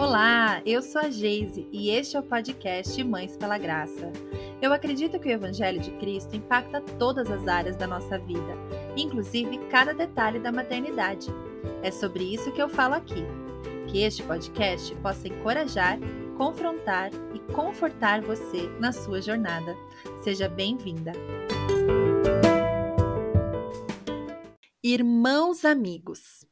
Olá, eu sou a Geise e este é o podcast Mães pela Graça. Eu acredito que o Evangelho de Cristo impacta todas as áreas da nossa vida, inclusive cada detalhe da maternidade. É sobre isso que eu falo aqui. Que este podcast possa encorajar, confrontar e confortar você na sua jornada. Seja bem-vinda! Irmãos amigos.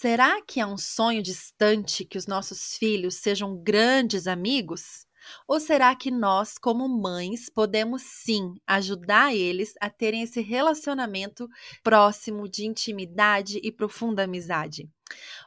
Será que é um sonho distante que os nossos filhos sejam grandes amigos? Ou será que nós, como mães, podemos sim ajudar eles a terem esse relacionamento próximo de intimidade e profunda amizade?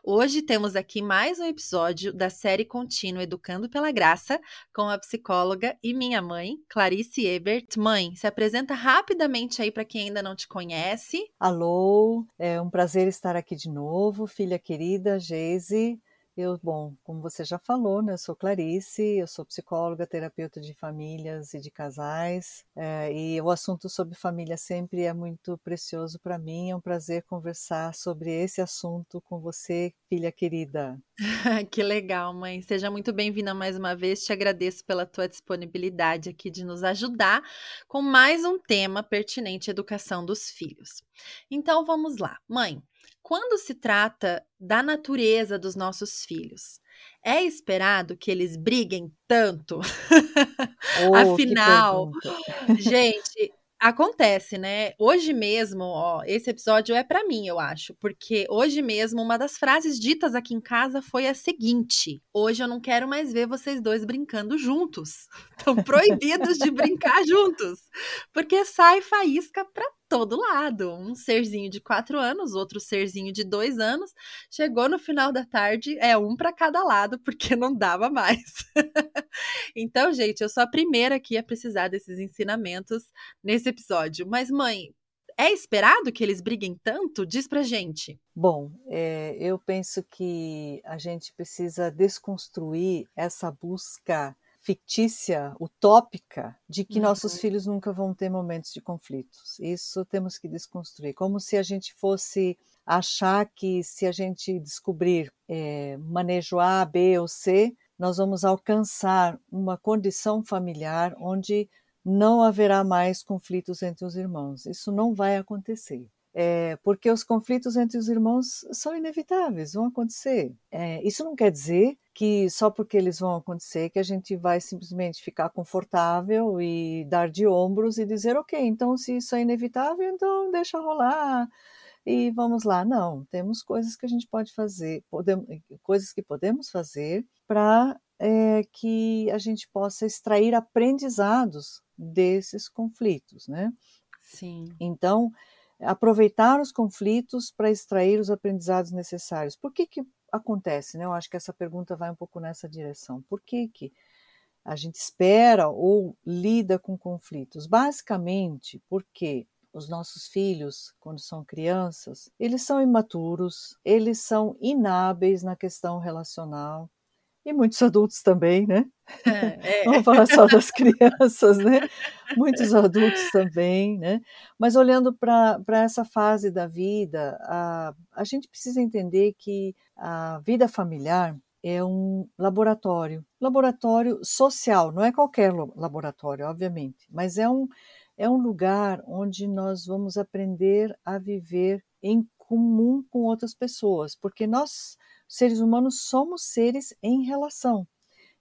Hoje temos aqui mais um episódio da série contínua Educando pela Graça com a psicóloga e minha mãe, Clarice Ebert. Mãe, se apresenta rapidamente aí para quem ainda não te conhece. Alô, é um prazer estar aqui de novo, filha querida Geise. Eu, bom, como você já falou, né, eu sou Clarice, eu sou psicóloga, terapeuta de famílias e de casais, é, e o assunto sobre família sempre é muito precioso para mim. É um prazer conversar sobre esse assunto com você, filha querida. que legal, mãe. Seja muito bem-vinda mais uma vez. Te agradeço pela tua disponibilidade aqui de nos ajudar com mais um tema pertinente à educação dos filhos. Então vamos lá, mãe. Quando se trata da natureza dos nossos filhos, é esperado que eles briguem tanto? Oh, Afinal, gente, Acontece, né? Hoje mesmo, ó, esse episódio é para mim, eu acho, porque hoje mesmo uma das frases ditas aqui em casa foi a seguinte: Hoje eu não quero mais ver vocês dois brincando juntos. Estão proibidos de brincar juntos, porque sai faísca para todo lado. Um serzinho de quatro anos, outro serzinho de dois anos. Chegou no final da tarde, é um para cada lado, porque não dava mais. então, gente, eu sou a primeira aqui a precisar desses ensinamentos nesse episódio. Mas, mãe, é esperado que eles briguem tanto? Diz pra gente. Bom, é, eu penso que a gente precisa desconstruir essa busca fictícia, utópica, de que uhum. nossos filhos nunca vão ter momentos de conflitos. Isso temos que desconstruir. Como se a gente fosse achar que se a gente descobrir é, manejo A, B ou C, nós vamos alcançar uma condição familiar onde não haverá mais conflitos entre os irmãos. Isso não vai acontecer é, porque os conflitos entre os irmãos são inevitáveis, vão acontecer. É, isso não quer dizer que só porque eles vão acontecer que a gente vai simplesmente ficar confortável e dar de ombros e dizer, ok, então se isso é inevitável, então deixa rolar e vamos lá. Não, temos coisas que a gente pode fazer, podemos, coisas que podemos fazer para é, que a gente possa extrair aprendizados desses conflitos, né? Sim. Então, aproveitar os conflitos para extrair os aprendizados necessários. Por que, que acontece? Né? Eu acho que essa pergunta vai um pouco nessa direção. Por que, que a gente espera ou lida com conflitos? Basicamente porque os nossos filhos, quando são crianças, eles são imaturos, eles são inábeis na questão relacional, e muitos adultos também, né? É, é. Vamos falar só das crianças, né? Muitos adultos também, né? Mas olhando para essa fase da vida, a, a gente precisa entender que a vida familiar é um laboratório, laboratório social, não é qualquer laboratório, obviamente, mas é um, é um lugar onde nós vamos aprender a viver em comum com outras pessoas, porque nós seres humanos somos seres em relação.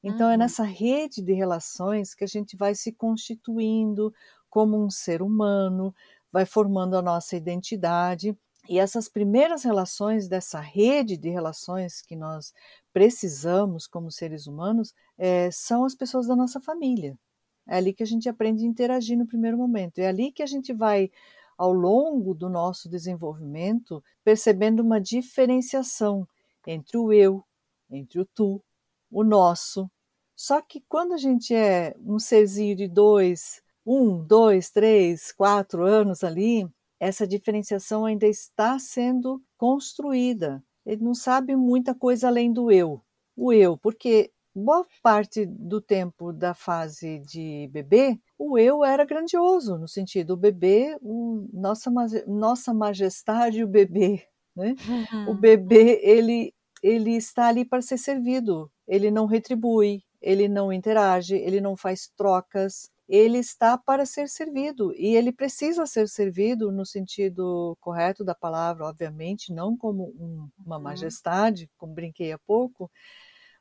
Então, uhum. é nessa rede de relações que a gente vai se constituindo como um ser humano, vai formando a nossa identidade. E essas primeiras relações dessa rede de relações que nós precisamos como seres humanos é, são as pessoas da nossa família. É ali que a gente aprende a interagir no primeiro momento. É ali que a gente vai, ao longo do nosso desenvolvimento, percebendo uma diferenciação entre o eu, entre o tu, o nosso. Só que quando a gente é um serzinho de dois, um, dois, três, quatro anos ali, essa diferenciação ainda está sendo construída. Ele não sabe muita coisa além do eu. O eu, porque boa parte do tempo da fase de bebê, o eu era grandioso, no sentido, o bebê, o, nossa, nossa majestade, o bebê, né? Uhum. O bebê, ele, ele está ali para ser servido. ele não retribui, ele não interage, ele não faz trocas, ele está para ser servido e ele precisa ser servido no sentido correto da palavra, obviamente, não como um, uma uhum. majestade, como brinquei há pouco,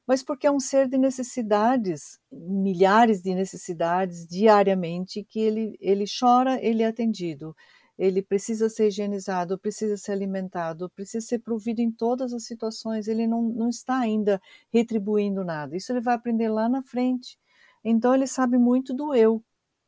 mas porque é um ser de necessidades, milhares de necessidades diariamente que ele, ele chora, ele é atendido ele precisa ser higienizado, precisa ser alimentado, precisa ser provido em todas as situações, ele não, não está ainda retribuindo nada. Isso ele vai aprender lá na frente. Então ele sabe muito do eu,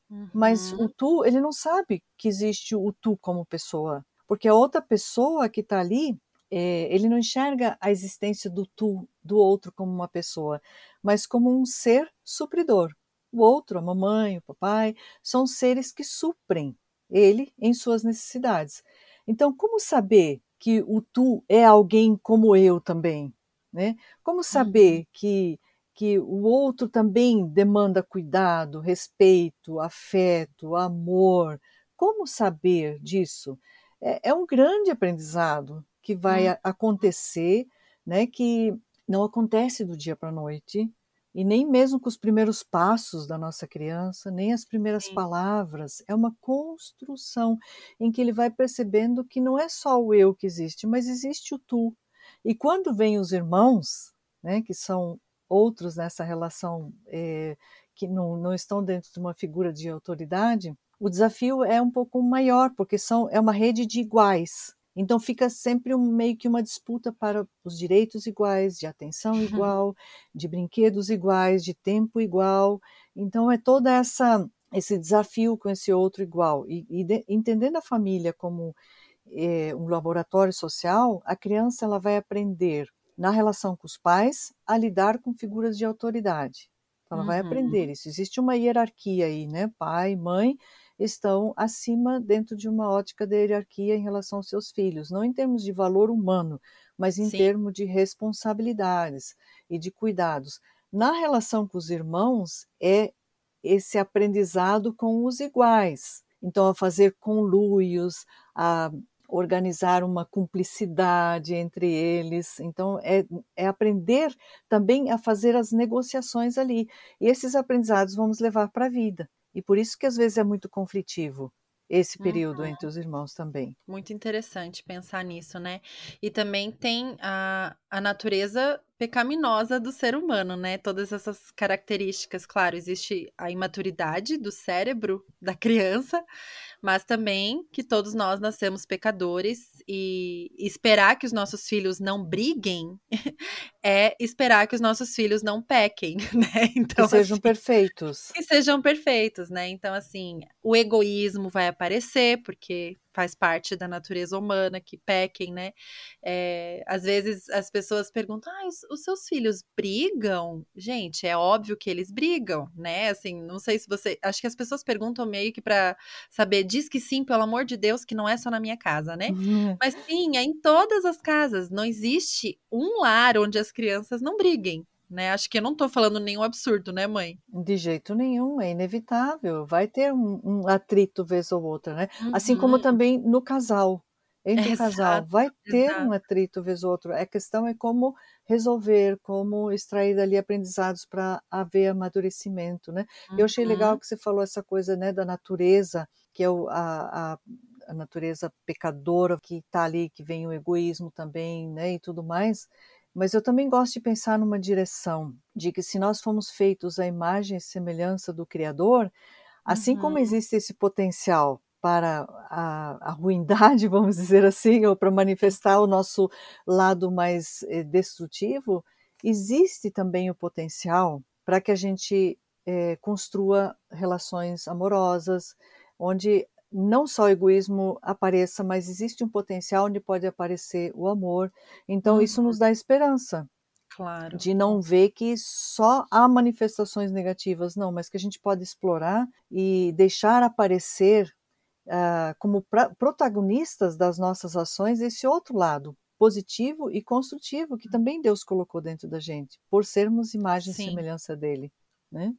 uhum. mas o tu, ele não sabe que existe o tu como pessoa, porque a outra pessoa que está ali, é, ele não enxerga a existência do tu, do outro como uma pessoa, mas como um ser supridor. O outro, a mamãe, o papai, são seres que suprem ele em suas necessidades. Então, como saber que o tu é alguém como eu também? Né? Como saber uhum. que, que o outro também demanda cuidado, respeito, afeto, amor? Como saber disso? É, é um grande aprendizado que vai uhum. acontecer, né, que não acontece do dia para a noite, e nem mesmo com os primeiros passos da nossa criança, nem as primeiras Sim. palavras. É uma construção em que ele vai percebendo que não é só o eu que existe, mas existe o tu. E quando vêm os irmãos, né, que são outros nessa relação é, que não, não estão dentro de uma figura de autoridade, o desafio é um pouco maior, porque são, é uma rede de iguais. Então fica sempre um, meio que uma disputa para os direitos iguais, de atenção uhum. igual, de brinquedos iguais, de tempo igual. Então é toda essa esse desafio com esse outro igual e, e de, entendendo a família como é, um laboratório social, a criança ela vai aprender na relação com os pais a lidar com figuras de autoridade. Então, ela uhum. vai aprender isso. Existe uma hierarquia aí, né? Pai, mãe, estão acima dentro de uma ótica da hierarquia em relação aos seus filhos, não em termos de valor humano, mas em Sim. termos de responsabilidades e de cuidados. Na relação com os irmãos, é esse aprendizado com os iguais. Então, a fazer conluios, a organizar uma cumplicidade entre eles. Então, é, é, aprender também a fazer as negociações ali. E esses aprendizados vamos levar para a vida. E por isso que às vezes é muito conflitivo esse período uhum. entre os irmãos também. Muito interessante pensar nisso, né? E também tem a, a natureza pecaminosa do ser humano, né? Todas essas características, claro, existe a imaturidade do cérebro da criança, mas também que todos nós nascemos pecadores e esperar que os nossos filhos não briguem é esperar que os nossos filhos não pequem, né? Então, que sejam assim, perfeitos. Que sejam perfeitos, né? Então, assim, o egoísmo vai aparecer, porque faz parte da natureza humana, que pequem, né? É, às vezes as pessoas perguntam: ah, os, os, seus filhos brigam? Gente, é óbvio que eles brigam, né? Assim, não sei se você. Acho que as pessoas perguntam meio que para saber, diz que sim, pelo amor de Deus, que não é só na minha casa, né? Uhum. Mas sim, é em todas as casas. Não existe um lar onde as crianças não briguem né? Acho que eu não estou falando nenhum absurdo, né, mãe? De jeito nenhum, é inevitável. Vai ter um, um atrito vez ou outra, né? Uhum. Assim como uhum. também no casal. Entre o um casal, vai ter exato. um atrito vez ou outro. A questão é como resolver, como extrair dali aprendizados para haver amadurecimento, né? Uhum. Eu achei legal uhum. que você falou essa coisa, né, da natureza, que é o, a, a a natureza pecadora que está ali, que vem o egoísmo também, né, e tudo mais. Mas eu também gosto de pensar numa direção de que se nós fomos feitos à imagem e semelhança do Criador, assim uhum. como existe esse potencial para a, a, ruindade, vamos dizer assim, ou para manifestar o nosso lado mais eh, destrutivo, existe também o potencial para que a gente eh, construa relações amorosas, onde não só o egoísmo apareça, mas existe um potencial onde pode aparecer o amor. Então, uhum. isso nos dá esperança. Claro. De não ver que só há manifestações negativas, não, mas que a gente pode explorar e deixar aparecer uh, como protagonistas das nossas ações esse outro lado positivo e construtivo que também Deus colocou dentro da gente, por sermos imagem Sim. e semelhança dele, né?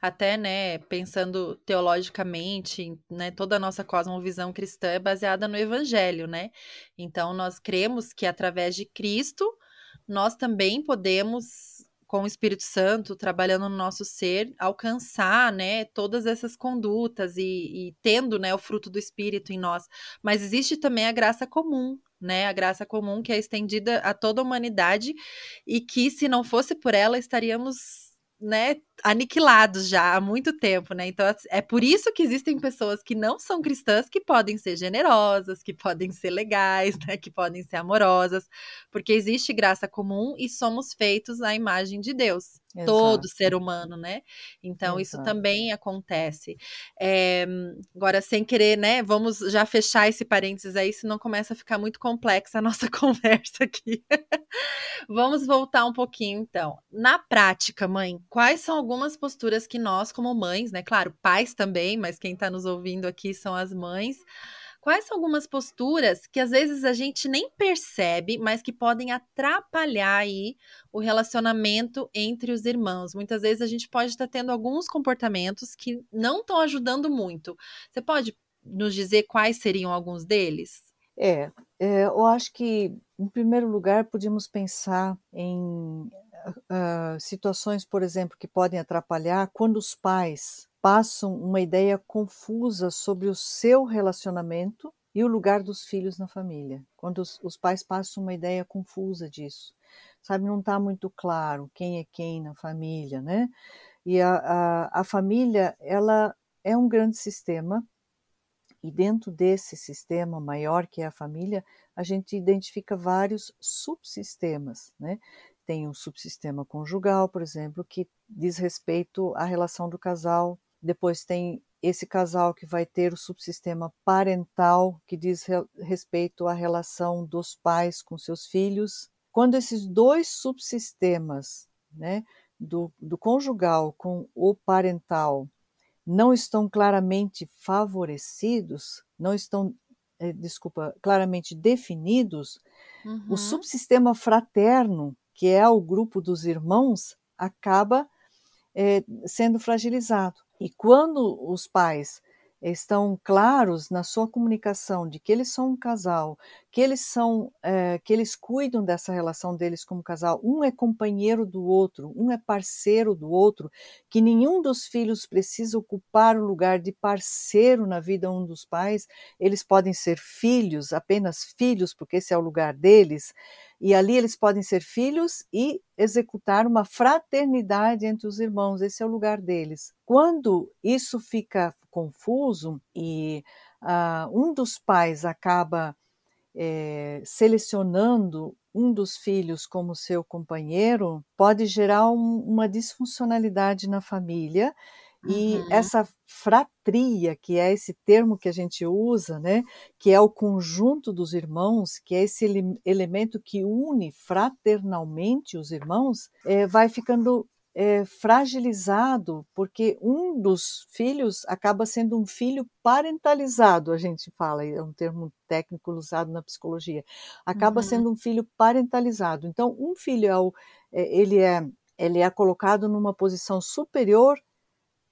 Até, né, pensando teologicamente, né, toda a nossa cosmovisão cristã é baseada no evangelho, né? Então nós cremos que através de Cristo nós também podemos com o Espírito Santo trabalhando no nosso ser, alcançar, né, todas essas condutas e, e tendo, né, o fruto do Espírito em nós. Mas existe também a graça comum, né, a graça comum que é estendida a toda a humanidade e que se não fosse por ela estaríamos né, aniquilados já há muito tempo, né? Então é por isso que existem pessoas que não são cristãs que podem ser generosas, que podem ser legais, né, que podem ser amorosas, porque existe graça comum e somos feitos à imagem de Deus. Exato. Todo ser humano, né? Então, Exato. isso também acontece. É, agora, sem querer, né? Vamos já fechar esse parênteses aí, senão começa a ficar muito complexa a nossa conversa aqui. vamos voltar um pouquinho, então. Na prática, mãe, quais são algumas posturas que nós, como mães, né? Claro, pais também, mas quem está nos ouvindo aqui são as mães. Quais são algumas posturas que às vezes a gente nem percebe, mas que podem atrapalhar aí o relacionamento entre os irmãos? Muitas vezes a gente pode estar tendo alguns comportamentos que não estão ajudando muito. Você pode nos dizer quais seriam alguns deles? É, é eu acho que, em primeiro lugar, podíamos pensar em uh, situações, por exemplo, que podem atrapalhar quando os pais passam uma ideia confusa sobre o seu relacionamento e o lugar dos filhos na família. Quando os, os pais passam uma ideia confusa disso, sabe, não está muito claro quem é quem na família, né? E a, a, a família, ela é um grande sistema e dentro desse sistema maior que é a família, a gente identifica vários subsistemas, né? Tem o subsistema conjugal, por exemplo, que diz respeito à relação do casal. Depois tem esse casal que vai ter o subsistema parental, que diz respeito à relação dos pais com seus filhos. Quando esses dois subsistemas, né, do, do conjugal com o parental, não estão claramente favorecidos, não estão, eh, desculpa, claramente definidos, uhum. o subsistema fraterno que é o grupo dos irmãos, acaba é, sendo fragilizado. E quando os pais estão claros na sua comunicação de que eles são um casal, que eles são, é, que eles cuidam dessa relação deles como casal, um é companheiro do outro, um é parceiro do outro, que nenhum dos filhos precisa ocupar o lugar de parceiro na vida um dos pais, eles podem ser filhos, apenas filhos, porque esse é o lugar deles e ali eles podem ser filhos e executar uma fraternidade entre os irmãos, esse é o lugar deles. Quando isso fica confuso e uh, um dos pais acaba é, selecionando um dos filhos como seu companheiro, pode gerar um, uma disfuncionalidade na família e uhum. essa fratria, que é esse termo que a gente usa, né, que é o conjunto dos irmãos, que é esse ele elemento que une fraternalmente os irmãos, é, vai ficando é, fragilizado, porque um dos filhos acaba sendo um filho parentalizado, a gente fala, é um termo técnico usado na psicologia, acaba uhum. sendo um filho parentalizado. Então, um filho é, o, é, ele é ele é colocado numa posição superior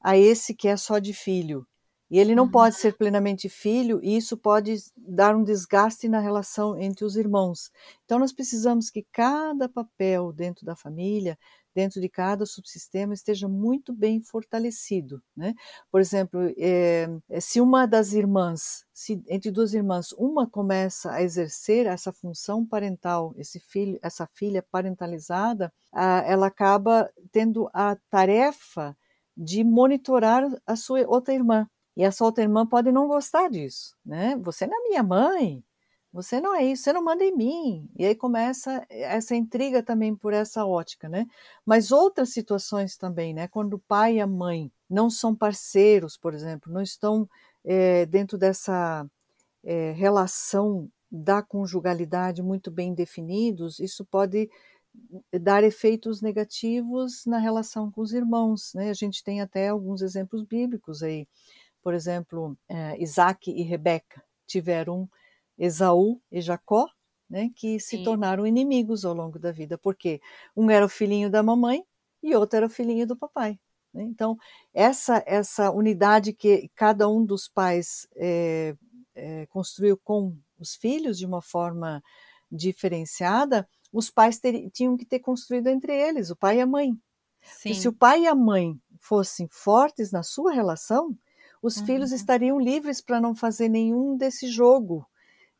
a esse que é só de filho. E ele não uhum. pode ser plenamente filho, e isso pode dar um desgaste na relação entre os irmãos. Então, nós precisamos que cada papel dentro da família, dentro de cada subsistema, esteja muito bem fortalecido. Né? Por exemplo, é, se uma das irmãs, se entre duas irmãs, uma começa a exercer essa função parental, esse filho, essa filha parentalizada, a, ela acaba tendo a tarefa de monitorar a sua outra irmã. E essa outra irmã pode não gostar disso, né? Você não é minha mãe, você não é isso, você não manda em mim. E aí começa essa intriga também por essa ótica, né? Mas outras situações também, né? Quando o pai e a mãe não são parceiros, por exemplo, não estão é, dentro dessa é, relação da conjugalidade muito bem definidos, isso pode dar efeitos negativos na relação com os irmãos. Né? A gente tem até alguns exemplos bíblicos aí. Por exemplo, é, Isaac e Rebeca tiveram Esaú e Jacó, né, que se Sim. tornaram inimigos ao longo da vida, porque um era o filhinho da mamãe e outro era o filhinho do papai. Né? Então, essa, essa unidade que cada um dos pais é, é, construiu com os filhos de uma forma diferenciada os pais ter, tinham que ter construído entre eles, o pai e a mãe. Sim. Se o pai e a mãe fossem fortes na sua relação, os Uhum. filhos estariam livres para não fazer nenhum desse jogo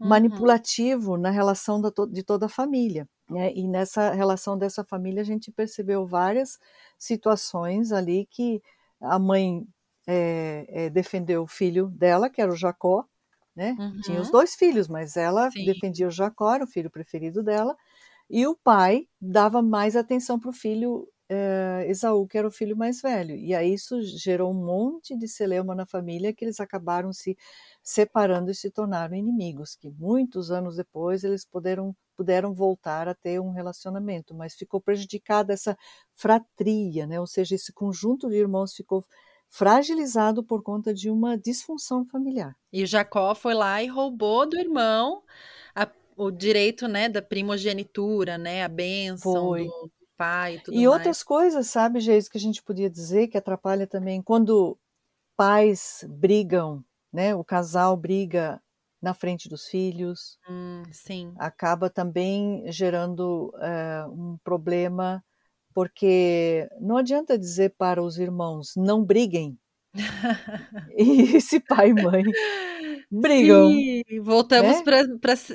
Uhum. manipulativo na relação da to- de toda a família. né? E nessa relação dessa família, a gente percebeu várias situações ali que a mãe eh, eh, defendeu o filho dela, que era o Jacó, né? Tinha os Uhum. dois filhos, mas ela Sim. defendia o Jacó, era o filho preferido dela, e o pai dava mais atenção para o filho eh, Esaú, que era o filho mais velho. E aí isso gerou um monte de celeuma na família que eles acabaram se separando e se tornaram inimigos, que muitos anos depois eles puderam, puderam voltar a ter um relacionamento, mas ficou prejudicada essa fratria, né? ou seja, esse conjunto de irmãos ficou fragilizado por conta de uma disfunção familiar. E Jacó foi lá e roubou do irmão o direito, né, da primogenitura, né, a bênção Foi. do pai e tudo E mais. outras coisas, sabe, Geis, que a gente podia dizer que atrapalha também quando pais brigam, né? O casal briga na frente dos filhos, Hum, sim. acaba também gerando eh, um problema, porque não adianta dizer para os irmãos não briguem. E se pai e mãe brigam, Sim, voltamos né?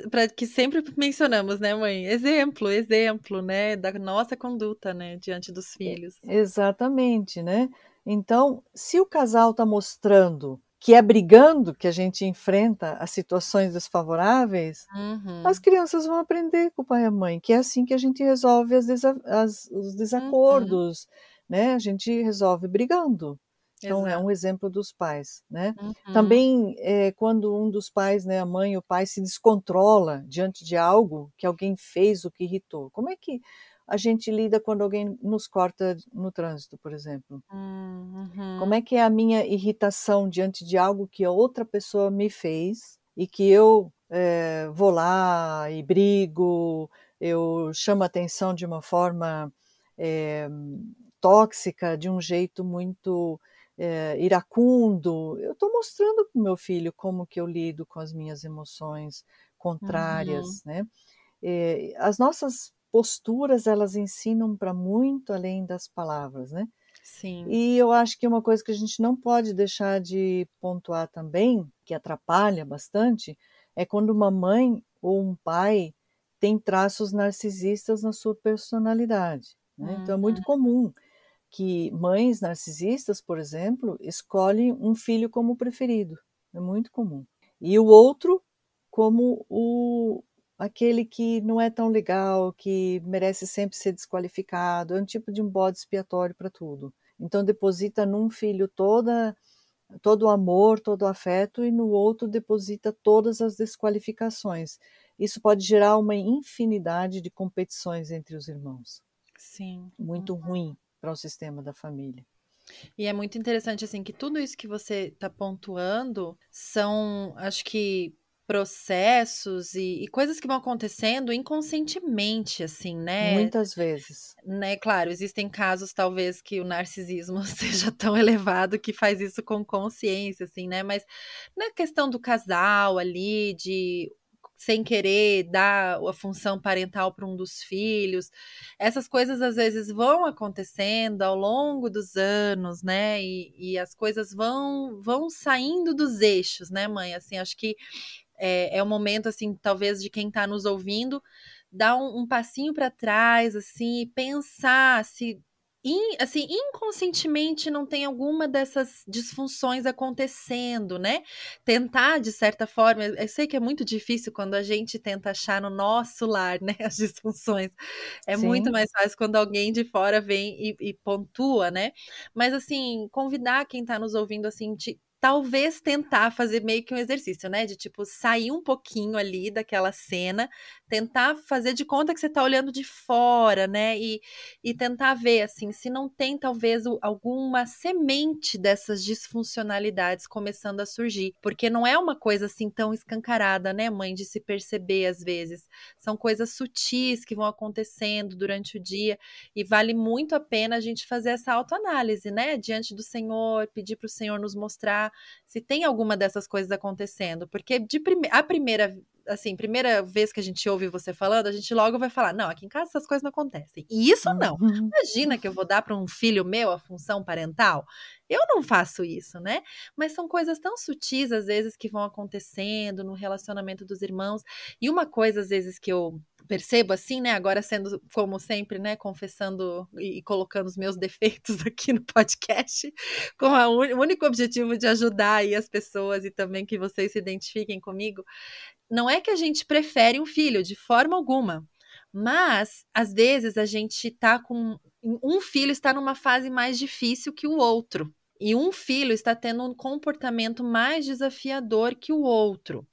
para que sempre mencionamos, né, mãe? Exemplo, exemplo, né, da nossa conduta, né, diante dos filhos. Exatamente, né? Então, se o casal está mostrando que é brigando que a gente enfrenta as situações desfavoráveis, Uhum, as crianças vão aprender com o pai e a mãe, que é assim que a gente resolve as desa- as- os uhum, desacordos, né? A gente resolve brigando. Então, é exato. um exemplo dos pais, né? Uhum, Também, é, quando um dos pais, né, a mãe ou o pai, se descontrola diante de algo que alguém fez o que irritou. Como é que a gente lida quando alguém nos corta no trânsito, por exemplo? Como uhum, é que é a minha irritação diante de algo que a outra pessoa me fez e que eu eh, vou lá e brigo, eu chamo a atenção de uma forma eh, tóxica, de um jeito muito eh, iracundo? Eu estou mostrando para o meu filho como que eu lido com as minhas emoções uhum, contrárias, né? Eh, as nossas posturas elas ensinam para muito além das palavras, né? sim. E eu acho que uma coisa que a gente não pode deixar de pontuar também, que atrapalha bastante, é quando uma mãe ou um pai tem traços narcisistas na sua personalidade. né? Então é muito Uhum, comum que mães narcisistas, por exemplo, escolhem um filho como preferido. É muito comum. E o outro como o aquele que não é tão legal, que merece sempre ser desqualificado, é um tipo de um bode expiatório para tudo. Então deposita num filho toda todo o amor, todo o afeto e no outro deposita todas as desqualificações. Isso pode gerar uma infinidade de competições entre os irmãos, sim. muito ruim para o sistema da família. E é muito interessante, assim, que tudo isso que você está pontuando são, acho que, processos e, e coisas que vão acontecendo inconscientemente, assim, né? Muitas vezes. né? Claro, existem casos, talvez, que o narcisismo seja tão elevado que faz isso com consciência, assim, né? Mas na questão do casal ali, de sem querer dar a função parental para um dos filhos. Essas coisas às vezes vão acontecendo ao longo dos anos, né? E, e as coisas vão vão saindo dos eixos, né, mãe? Assim, acho que é, é o momento, assim, talvez de quem está nos ouvindo dar um, um passinho para trás, assim, e pensar se in, assim, inconscientemente não tem alguma dessas disfunções acontecendo, né? Tentar, de certa forma, eu sei que é muito difícil quando a gente tenta achar no nosso lar, né, as disfunções. É Sim. muito mais fácil quando alguém de fora vem e, e pontua, né? Mas, assim, convidar quem tá nos ouvindo, assim, de talvez tentar fazer meio que um exercício, né? De tipo sair um pouquinho ali daquela cena, tentar fazer de conta que você tá olhando de fora, né? E, e tentar ver assim, se não tem talvez alguma semente dessas disfuncionalidades começando a surgir, porque não é uma coisa assim tão escancarada, né, mãe, de se perceber às vezes. São coisas sutis que vão acontecendo durante o dia e vale muito a pena a gente fazer essa autoanálise, né? Diante do Senhor, pedir para o Senhor nos mostrar se tem alguma dessas coisas acontecendo, porque de prime à primeira assim, primeira vez que a gente ouve você falando, a gente logo vai falar: não, aqui em casa essas coisas não acontecem. E isso não. Uhum. Imagina que eu vou dar para um filho meu a função parental. Eu não faço isso, né? Mas são coisas tão sutis, às vezes, que vão acontecendo no relacionamento dos irmãos. E uma coisa, às vezes, que eu percebo assim, né? Agora sendo, como sempre, né? Confessando e colocando os meus defeitos aqui no podcast, com o único objetivo de ajudar aí as pessoas e também que vocês se identifiquem comigo. Não é que a gente prefere um filho, de forma alguma. Mas, às vezes, a gente tá com. Um filho está numa fase mais difícil que o outro e um filho está tendo um comportamento mais desafiador que o outro.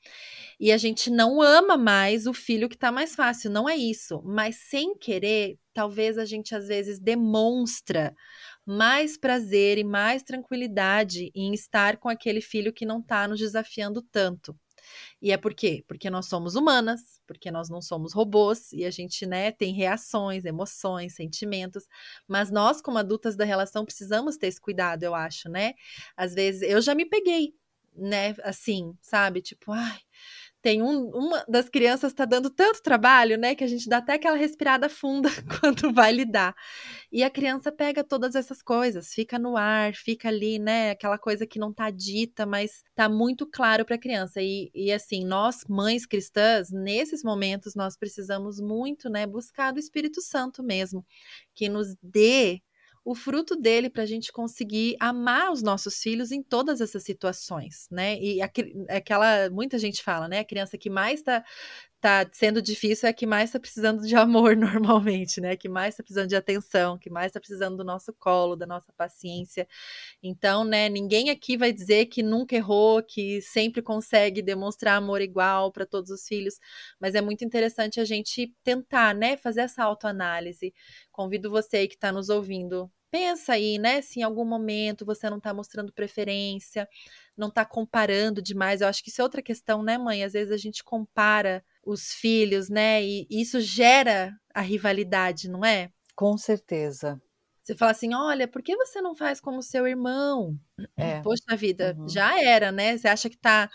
E a gente não ama mais o filho que está mais fácil, não é isso. Mas sem querer, talvez a gente às vezes demonstra mais prazer e mais tranquilidade em estar com aquele filho que não está nos desafiando tanto. E é por quê? Porque nós somos humanas, porque nós não somos robôs e a gente, né, tem reações, emoções, sentimentos, mas nós como adultas da relação precisamos ter esse cuidado, eu acho, né? Às vezes eu já me peguei, né, assim, sabe? Tipo, ai, tem um, uma das crianças está dando tanto trabalho, né, que a gente dá até aquela respirada funda quando vai lidar. E a criança pega todas essas coisas, fica no ar, fica ali, né, aquela coisa que não está dita, mas está muito claro para a criança. E, e assim, nós, mães cristãs, nesses momentos nós precisamos muito, né, buscar do Espírito Santo mesmo, que nos dê o fruto dele para a gente conseguir amar os nossos filhos em todas essas situações, né? E aquela, muita gente fala, né? A criança que mais está tá sendo difícil é a que mais está precisando de amor normalmente, né? Que mais está precisando de atenção, que mais está precisando do nosso colo, da nossa paciência. Então, né? Ninguém aqui vai dizer que nunca errou, que sempre consegue demonstrar amor igual para todos os filhos, mas é muito interessante a gente tentar, né? Fazer essa autoanálise. Convido você aí que está nos ouvindo Pensa aí, né? Se em algum momento você não está mostrando preferência, não está comparando demais. Eu acho que isso é outra questão, né, mãe? Às vezes a gente compara os filhos, né? E isso gera a rivalidade, não é? Com certeza. Você fala assim: olha, por que você não faz como seu irmão? É. Poxa vida, uhum. já era, né? Você acha que está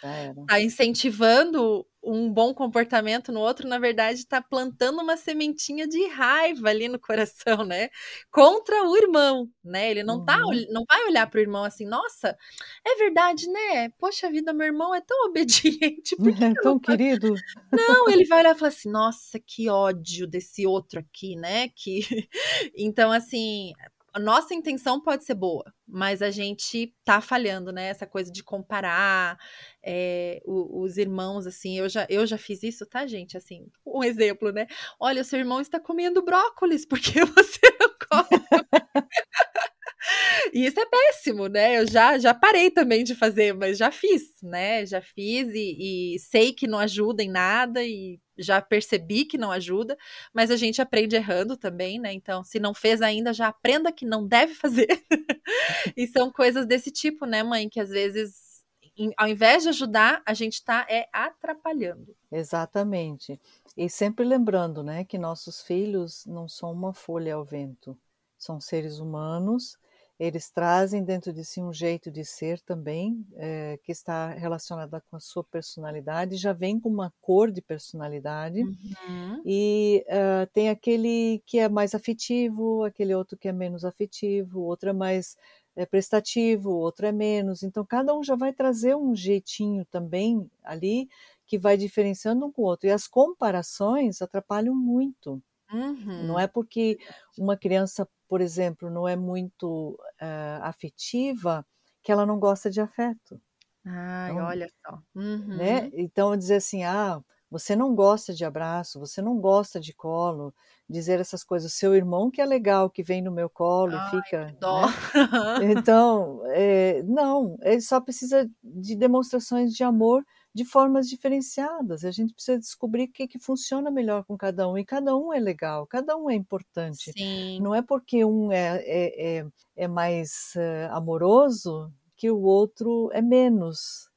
tá incentivando um bom comportamento no outro, na verdade, está plantando uma sementinha de raiva ali no coração, né? Contra o irmão, né? Ele não, tá, uhum. não vai olhar para o irmão assim, nossa, é verdade, né? Poxa vida, meu irmão é tão obediente. Por que é tão querido. Não, ele vai olhar e falar assim, nossa, que ódio desse outro aqui, né? Que... Então, assim, a nossa intenção pode ser boa, mas a gente tá falhando, né? Essa coisa de comparar é, os, os, irmãos, assim, eu já, eu já fiz isso, tá, gente? Assim, um exemplo, né? Olha, o seu irmão está comendo brócolis, porque você não come. E isso é péssimo, né? Eu já, já parei também de fazer, mas já fiz, né? Já fiz e, e sei que não ajuda em nada e já percebi que não ajuda, mas a gente aprende errando também, né? Então, se não fez ainda, já aprenda que não deve fazer. e são coisas desse tipo, né, mãe? Que às vezes, ao invés de ajudar, a gente está é, atrapalhando. Exatamente. E sempre lembrando, né, que nossos filhos não são uma folha ao vento, são seres humanos eles trazem dentro de si um jeito de ser também, é, que está relacionada com a sua personalidade, já vem com uma cor de personalidade, uhum. e uh, tem aquele que é mais afetivo, aquele outro que é menos afetivo, outro é mais é, prestativo, outro é menos. Então, cada um já vai trazer um jeitinho também ali que vai diferenciando um com o outro. E as comparações atrapalham muito. Uhum. Não é porque uma criança por exemplo, não é muito uh, afetiva, que ela não gosta de afeto. Ai, então, olha só. Uhum. Né? Então, dizer assim, ah, você não gosta de abraço, você não gosta de colo, dizer essas coisas. Seu irmão que é legal, que vem no meu colo Ai, e fica. dó. Né? Então, é, não, ele só precisa de demonstrações de amor de formas diferenciadas. A gente precisa descobrir o que, que funciona melhor com cada um. E cada um é legal, cada um é importante. Sim. Não é porque um é, é, é, é mais uh, amoroso que o outro é menos.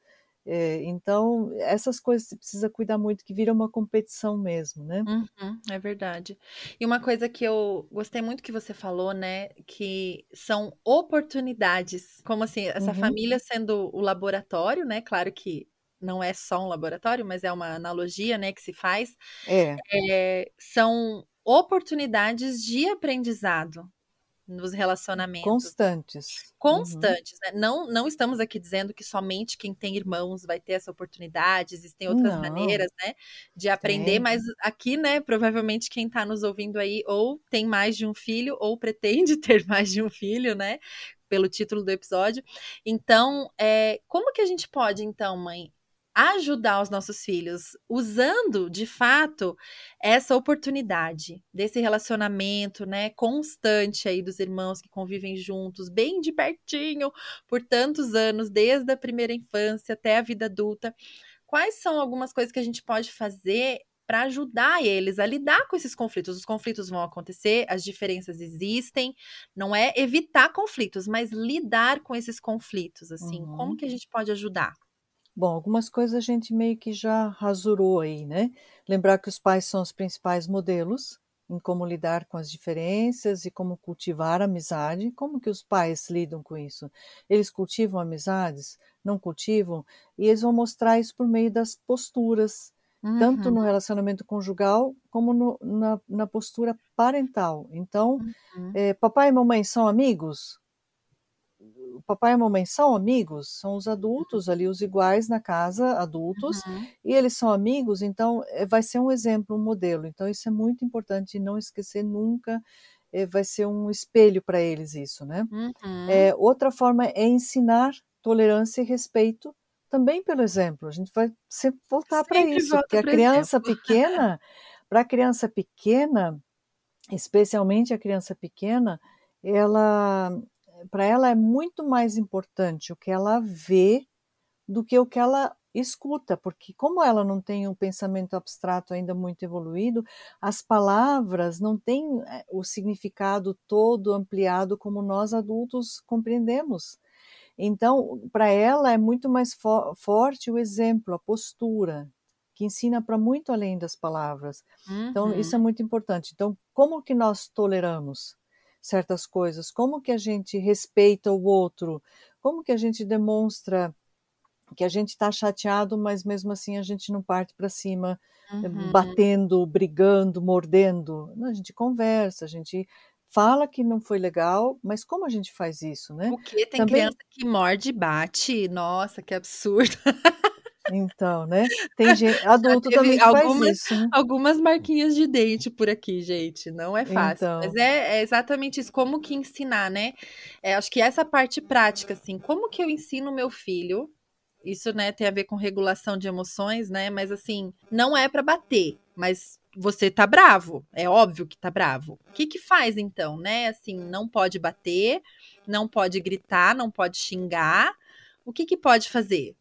É, então, essas coisas você precisa cuidar muito, que vira uma competição mesmo, né? Uhum, é verdade. E uma coisa que eu gostei muito que você falou, né? Que são oportunidades. Como assim, essa uhum. família sendo o laboratório, né? Claro que não é só um laboratório, mas é uma analogia, né, que se faz, É. é, são oportunidades de aprendizado nos relacionamentos. Constantes. Uhum. Constantes, né? Não, não estamos aqui dizendo que somente quem tem irmãos vai ter essa oportunidade, existem outras Não. maneiras, né, de aprender, Tem. mas aqui, né, provavelmente quem está nos ouvindo aí ou tem mais de um filho ou pretende ter mais de um filho, né, pelo título do episódio. Então, é, como que a gente pode, então, mãe, ajudar os nossos filhos usando, de fato, essa oportunidade desse relacionamento, né, constante aí dos irmãos que convivem juntos, bem de pertinho, por tantos anos, desde a primeira infância até a vida adulta. Quais são algumas coisas que a gente pode fazer para ajudar eles a lidar com esses conflitos? Os conflitos vão acontecer, as diferenças existem, não é evitar conflitos, mas lidar com esses conflitos, assim. Uhum. Como que a gente pode ajudar? Bom, algumas coisas a gente meio que já rasurou aí, né? Lembrar que os pais são os principais modelos em como lidar com as diferenças e como cultivar a amizade. Como que os pais lidam com isso? Eles cultivam amizades? Não cultivam? E eles vão mostrar isso por meio das posturas, tanto Uhum, no relacionamento conjugal como no- na, na postura parental. Então, uhum, eh, papai e mamãe são amigos? O papai e a mamãe são amigos? São os adultos ali, os iguais na casa, adultos, uhum. e eles são amigos, então eh, vai ser um exemplo, um modelo. Então, isso é muito importante não esquecer nunca, eh, vai ser um espelho para eles isso, né? Uhum. É, outra forma é ensinar tolerância e respeito também pelo exemplo. A gente vai sempre voltar para isso, porque a criança exemplo. pequena, para a criança pequena, especialmente a criança pequena, ela, para ela é muito mais importante o que ela vê do que o que ela escuta, porque como ela não tem um pensamento abstrato ainda muito evoluído, as palavras não têm eh, o significado todo ampliado como nós adultos compreendemos. Então, para ela é muito mais fo forte o exemplo, a postura, que ensina para muito além das palavras. Então, isso é Uhum. muito importante. Então, como que nós toleramos certas coisas? Como que a gente respeita o outro? Como que a gente demonstra que a gente está chateado, mas mesmo assim a gente não parte para cima, Uhum. batendo, brigando, mordendo? Não, a gente conversa, a gente fala que não foi legal, mas como a gente faz isso, né? O quê? Tem Também, criança que morde e bate? Nossa, que absurdo. então, né? Tem gente, adulto também algumas, isso, né? algumas marquinhas de dente por aqui, gente. Não é fácil. Mas Então, é, é exatamente isso. Como que ensinar, né? É, acho que essa parte prática, assim, como que eu ensino meu filho? Isso, né, tem a ver com regulação de emoções, né? Mas assim, não é para bater, mas você tá bravo. É óbvio que tá bravo. O que que faz então, né? Assim, não pode bater, não pode gritar, não pode xingar. O que que pode fazer?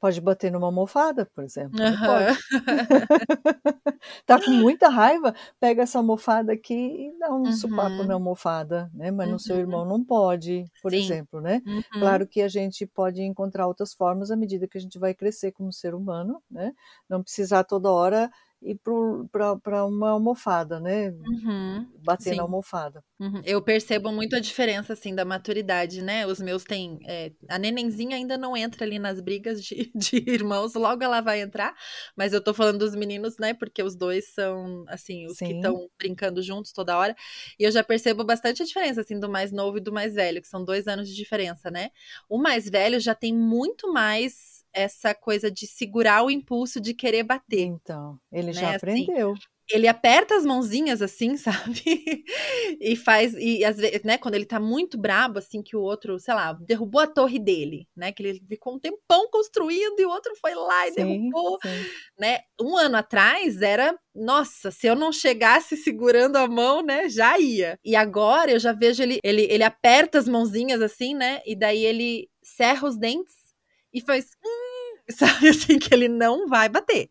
Pode bater numa almofada, por exemplo? Aham. Pode. Tá com muita raiva, pega essa almofada aqui e dá um sopapo na Uhum. almofada, né? Mas no seu Uhum. irmão não pode, por Sim. exemplo, né? Uhum. Claro que a gente pode encontrar outras formas à medida que a gente vai crescer como ser humano, né? Não precisar toda hora ir para uma almofada, né? Uhum. Bater na Sim. almofada. Uhum. Eu percebo muito a diferença, assim, da maturidade, né? Os meus têm. é, a nenenzinha ainda não entra ali nas brigas de, de irmãos, logo ela vai entrar, mas eu tô falando dos meninos, né? Porque os dois são, assim, os que Sim, estão brincando juntos toda hora. E eu já percebo bastante a diferença, assim, do mais novo e do mais velho, que são dois anos de diferença, né? O mais velho já tem muito mais essa coisa de segurar o impulso de querer bater, então, ele já né? Assim, aprendeu. ele aperta as mãozinhas assim, sabe? E faz, e às vezes, né, quando ele tá muito brabo, assim, que o outro, sei lá, derrubou a torre dele, né? Que ele ficou um tempão construindo e o outro foi lá e Sim, derrubou, sim. né? Um ano atrás era, nossa, se eu não chegasse segurando a mão, né, já ia. E agora eu já vejo ele, ele, ele aperta as mãozinhas assim, né? E daí ele cerra os dentes e faz. "Hum", Sabe assim, que ele não vai bater.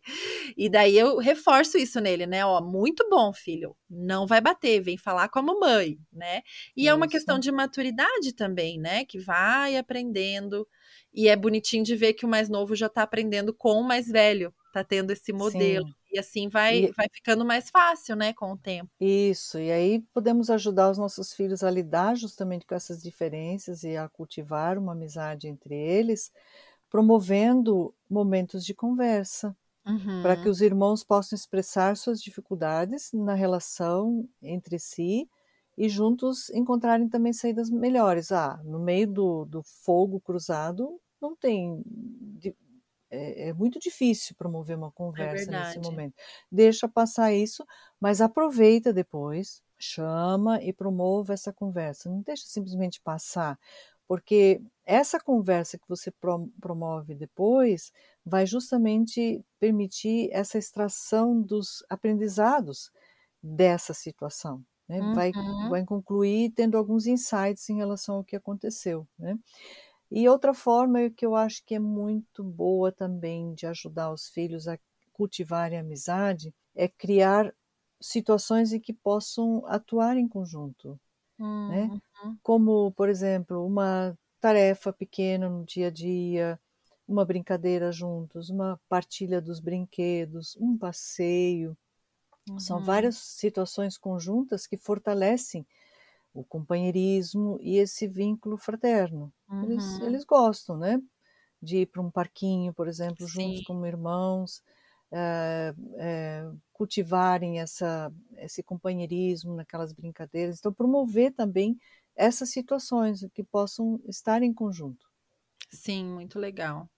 E daí eu reforço isso nele, né? Ó, muito bom, filho. Não vai bater, vem falar com a mamãe, né? E é uma questão Isso. de maturidade também, né? Que vai aprendendo. E é bonitinho de ver que o mais novo já tá aprendendo com o mais velho. Tá tendo esse modelo. Sim. E assim vai, E vai ficando mais fácil, né? Com o tempo. isso, e aí podemos ajudar os nossos filhos a lidar justamente com essas diferenças e a cultivar uma amizade entre eles, promovendo momentos de conversa, uhum. para que os irmãos possam expressar suas dificuldades na relação entre si e juntos encontrarem também saídas melhores. Ah, no meio do, do fogo cruzado não tem. É, é, muito difícil promover uma conversa é nesse momento. Deixa passar isso, mas aproveita depois, chama e promova essa conversa. Não deixa simplesmente passar, porque essa conversa que você promove depois vai justamente permitir essa extração dos aprendizados dessa situação. Né? Uhum. Vai, vai concluir tendo alguns insights em relação ao que aconteceu. Né? E outra forma que eu acho que é muito boa também de ajudar os filhos a cultivarem a amizade é criar situações em que possam atuar em conjunto. Né? Uhum. Como, por exemplo, uma tarefa pequena no dia a dia, uma brincadeira juntos, uma partilha dos brinquedos, um passeio. São Uhum. várias situações conjuntas que fortalecem o companheirismo e esse vínculo fraterno. Eles, Uhum. eles gostam, né? De ir para um parquinho, por exemplo, juntos Sim. como irmãos, eh, eh, cultivarem essa, esse companheirismo naquelas brincadeiras. Então, promover também essas situações que possam estar em conjunto. Sim, muito legal.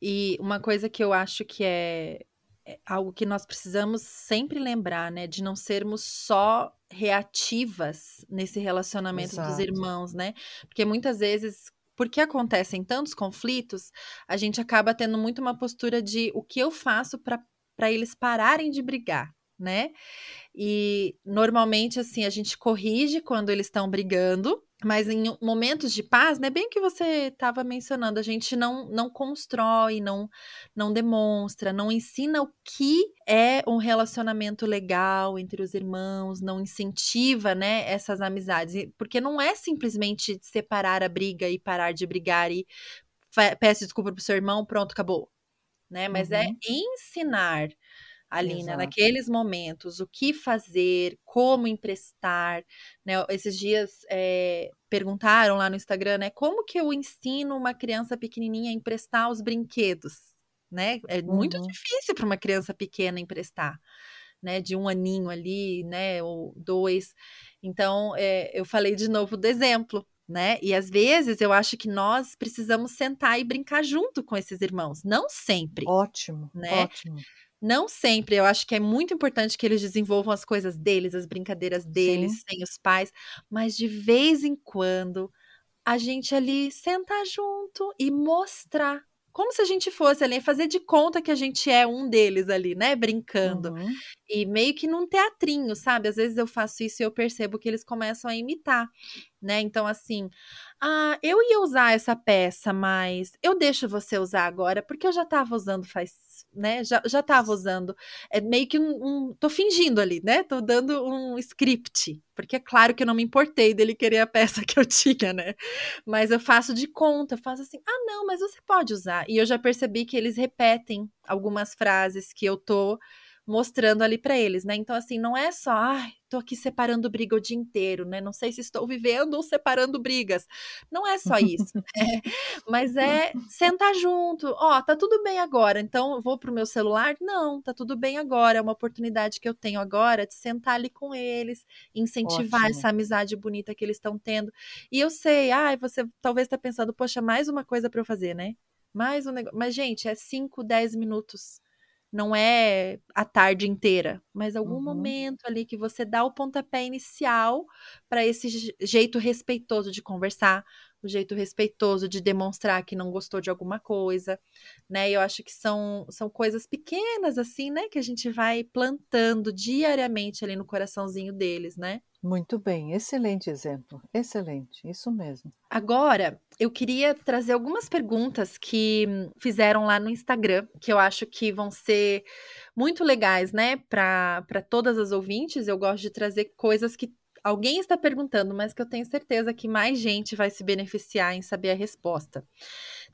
E uma coisa que eu acho que é, é algo que nós precisamos sempre lembrar, né? De não sermos só reativas nesse relacionamento dos Exato. irmãos, né? Porque muitas vezes, porque acontecem tantos conflitos, a gente acaba tendo muito uma postura de o que eu faço para eles pararem de brigar, né? E normalmente, assim, a gente corrige quando eles estão brigando, mas em momentos de paz, né? Bem o que você estava mencionando, a gente não, não constrói, não, não demonstra, não ensina o que é um relacionamento legal entre os irmãos, não incentiva, né, essas amizades. Porque não é simplesmente separar a briga e parar de brigar e peço desculpa pro seu irmão, pronto, acabou. Né? Mas é Uhum. ensinar ali, né, naqueles momentos, o que fazer, como emprestar, né? Esses dias é, perguntaram lá no Instagram, né, como que eu ensino uma criança pequenininha a emprestar os brinquedos, né? É muito Uhum. difícil para uma criança pequena emprestar, né, de um aninho ali, né, ou dois. Então, é, eu falei de novo do exemplo, né? E às vezes eu acho que nós precisamos sentar e brincar junto com esses irmãos, não sempre, Ótimo, né? ótimo. Não sempre, eu acho que é muito importante que eles desenvolvam as coisas deles, as brincadeiras deles, Sim. sem os pais, mas de vez em quando a gente ali sentar junto e mostrar. Como se a gente fosse ali, fazer de conta que a gente é um deles ali, né? Brincando. Uhum. E meio que num teatrinho, sabe? Às vezes eu faço isso e eu percebo que eles começam a imitar, né? Então, assim, ah, eu ia usar essa peça, mas eu deixo você usar agora, porque eu já tava usando faz né? Já, já tava usando. É meio que um, um, Tô fingindo ali, né? Tô dando um script. Porque é claro que eu não me importei dele querer a peça que eu tinha, né? Mas eu faço de conta, faço assim, ah, não, mas você pode usar. E eu já percebi que eles repetem algumas frases que eu tô mostrando ali para eles, né? Então, assim, não é só, ai, tô aqui separando briga o dia inteiro, né? Não sei se estou vivendo ou separando brigas. Não é só isso. é, mas é sentar junto. Ó, tá tudo bem agora, então vou pro meu celular? Não, tá tudo bem agora. É uma oportunidade que eu tenho agora de sentar ali com eles, incentivar Ótimo. essa amizade bonita que eles estão tendo. E eu sei, ai, você talvez tá pensando, poxa, mais uma coisa para eu fazer, né? Mais um negócio. Mas, gente, é 5, 10 minutos não é a tarde inteira, mas algum Uhum. momento ali que você dá o pontapé inicial para esse jeito respeitoso de conversar, o jeito respeitoso de demonstrar que não gostou de alguma coisa, né? Eu acho que são, são coisas pequenas assim, né, que a gente vai plantando diariamente ali no coraçãozinho deles, né? Muito bem, excelente exemplo, excelente, isso mesmo. Agora, eu queria trazer algumas perguntas que fizeram lá no Instagram, que eu acho que vão ser muito legais, né, para todas as ouvintes. Eu gosto de trazer coisas que alguém está perguntando, mas que eu tenho certeza que mais gente vai se beneficiar em saber a resposta.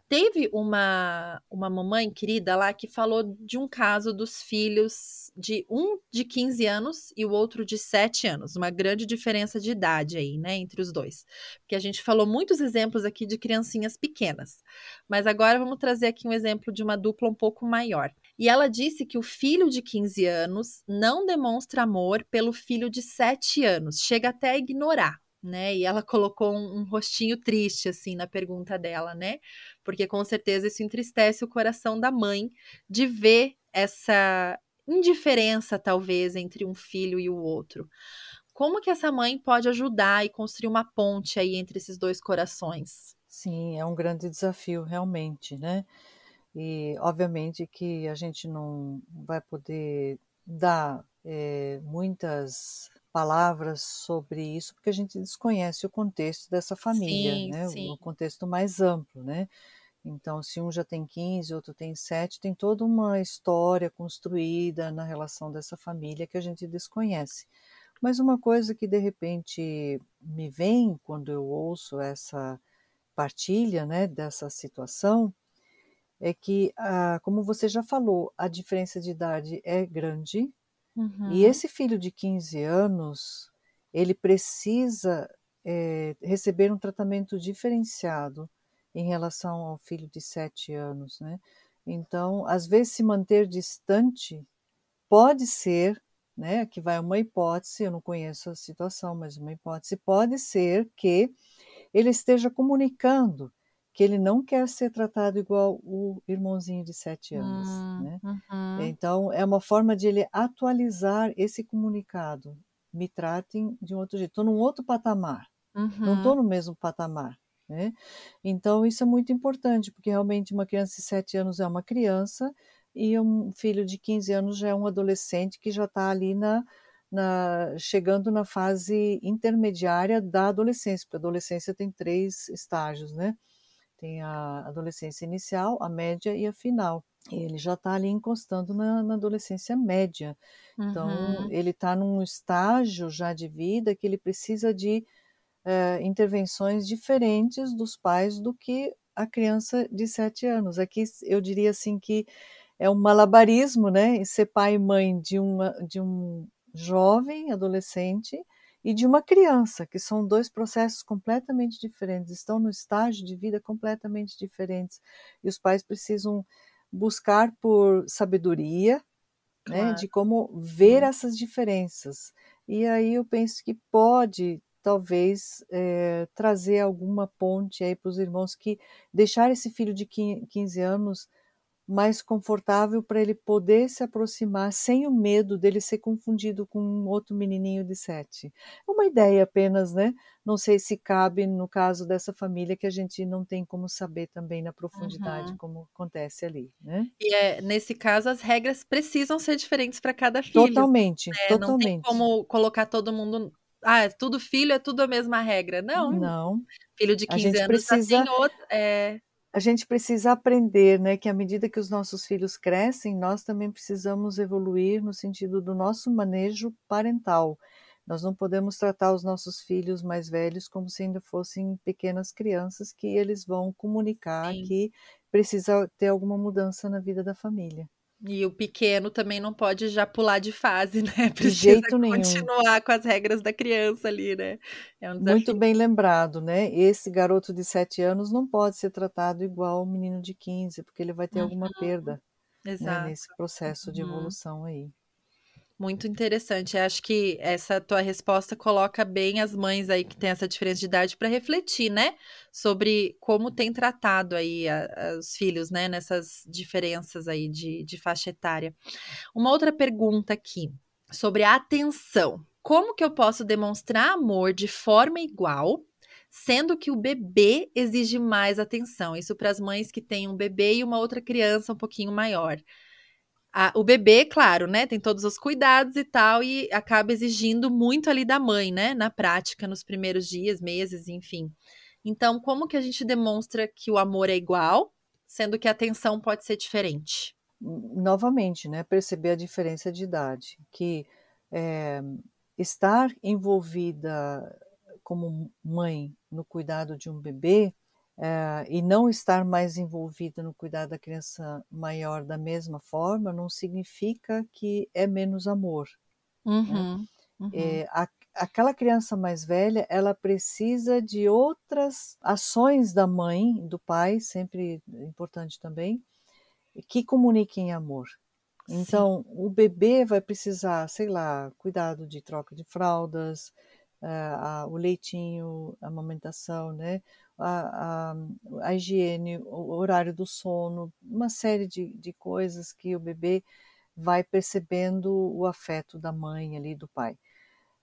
Teve uma, uma mamãe querida lá que falou de um caso dos filhos de um de 15 anos e o outro de 7 anos, uma grande diferença de idade aí, né, entre os dois. Porque a gente falou muitos exemplos aqui de criancinhas pequenas, mas agora vamos trazer aqui um exemplo de uma dupla um pouco maior. E ela disse que o filho de 15 anos não demonstra amor pelo filho de 7 anos, chega até a ignorar né? E ela colocou um, um, rostinho triste, assim, na pergunta dela, né? Porque com certeza isso entristece o coração da mãe de ver essa indiferença, talvez, entre um filho e o outro. Como que essa mãe pode ajudar e construir uma ponte aí entre esses dois corações? Sim, é um grande desafio, realmente, né? E obviamente que a gente não vai poder dar é, muitas palavras sobre isso, porque a gente desconhece o contexto dessa família, sim, né? Sim. o contexto mais amplo, né? Então, se um já tem 15, outro tem 7, tem toda uma história construída na relação dessa família que a gente desconhece. Mas uma coisa que de repente me vem quando eu ouço essa partilha né, dessa situação é que, ah, como você já falou, a diferença de idade é grande, Uhum. E esse filho de 15 anos, ele precisa é, receber um tratamento diferenciado em relação ao filho de 7 anos, né? Então, às vezes, se manter distante pode ser, né? Aqui vai uma hipótese, eu não conheço a situação, mas uma hipótese pode ser que ele esteja comunicando que ele não quer ser tratado igual o irmãozinho de sete anos. Hum, né? Uhum. Então, é uma forma de ele atualizar esse comunicado. Me tratem de um outro jeito. Estou num outro patamar. Uhum. Não estou no mesmo patamar. Né? Então, isso é muito importante, porque realmente uma criança de sete anos é uma criança e um filho de 15 anos já é um adolescente que já está ali na, na, chegando na fase intermediária da adolescência, porque a adolescência tem três estágios, né? Tem a adolescência inicial, a média e a final. Ele já está ali encostando na, na, adolescência média. Então, uhum. ele está num estágio já de vida que ele precisa de é, intervenções diferentes dos pais do que a criança de sete anos. Aqui eu diria assim que é um malabarismo, né? Ser pai e mãe de, uma, de um jovem adolescente e de uma criança, que são dois processos completamente diferentes, estão no estágio de vida completamente diferentes. E os pais precisam buscar por sabedoria, claro. né, de como ver essas diferenças. E aí eu penso que pode talvez é, trazer alguma ponte aí para os irmãos que deixar esse filho de 15 anos mais confortável para ele poder se aproximar sem o medo dele ser confundido com um outro menininho de sete. É uma ideia apenas, né? Não sei se cabe no caso dessa família que a gente não tem como saber também na profundidade uhum. como acontece ali, né? E é, nesse caso as regras precisam ser diferentes para cada filho. Totalmente, né? totalmente. Não tem como colocar todo mundo ah, é tudo filho, é tudo a mesma regra. Não. Não. Filho de 15 anos precisa... tá outra, é, a gente precisa aprender, né, que à medida que os nossos filhos crescem, nós também precisamos evoluir no sentido do nosso manejo parental. Nós não podemos tratar os nossos filhos mais velhos como se ainda fossem pequenas crianças que eles vão comunicar Sim. que precisa ter alguma mudança na vida da família. E o pequeno também não pode já pular de fase, né? Precisa de jeito nenhum. continuar com as regras da criança ali, né? É um Muito bem lembrado, né? Esse garoto de 7 anos não pode ser tratado igual o menino de 15, porque ele vai ter uhum. alguma perda né? nesse processo de uhum. evolução aí. Muito interessante. Acho que essa tua resposta coloca bem as mães aí que têm essa diferença de idade para refletir, né? Sobre como tem tratado aí a, a, os filhos, né? Nessas diferenças aí de, de faixa etária. Uma outra pergunta aqui sobre a atenção. Como que eu posso demonstrar amor de forma igual sendo que o bebê exige mais atenção. Isso para as mães que têm um bebê e uma outra criança um pouquinho maior a, o bebê, claro, né, tem todos os cuidados e tal, e acaba exigindo muito ali da mãe, né, na prática, nos primeiros dias, meses, enfim. Então, como que a gente demonstra que o amor é igual, sendo que a atenção pode ser diferente? Novamente, né, perceber a diferença de idade, que é, estar envolvida como mãe no cuidado de um bebê é, e não estar mais envolvida no cuidado da criança maior da mesma forma não significa que é menos amor. Uhum, né? uhum. É, a, aquela criança mais velha, ela precisa de outras ações da mãe, do pai, sempre importante também, que comuniquem amor. Então, Sim. o bebê vai precisar, sei lá, cuidado de troca de fraldas, uh, o leitinho, a amamentação, né? A, a, a, higiene, o horário do sono, uma série de, de coisas que o bebê vai percebendo o afeto da mãe ali, do pai.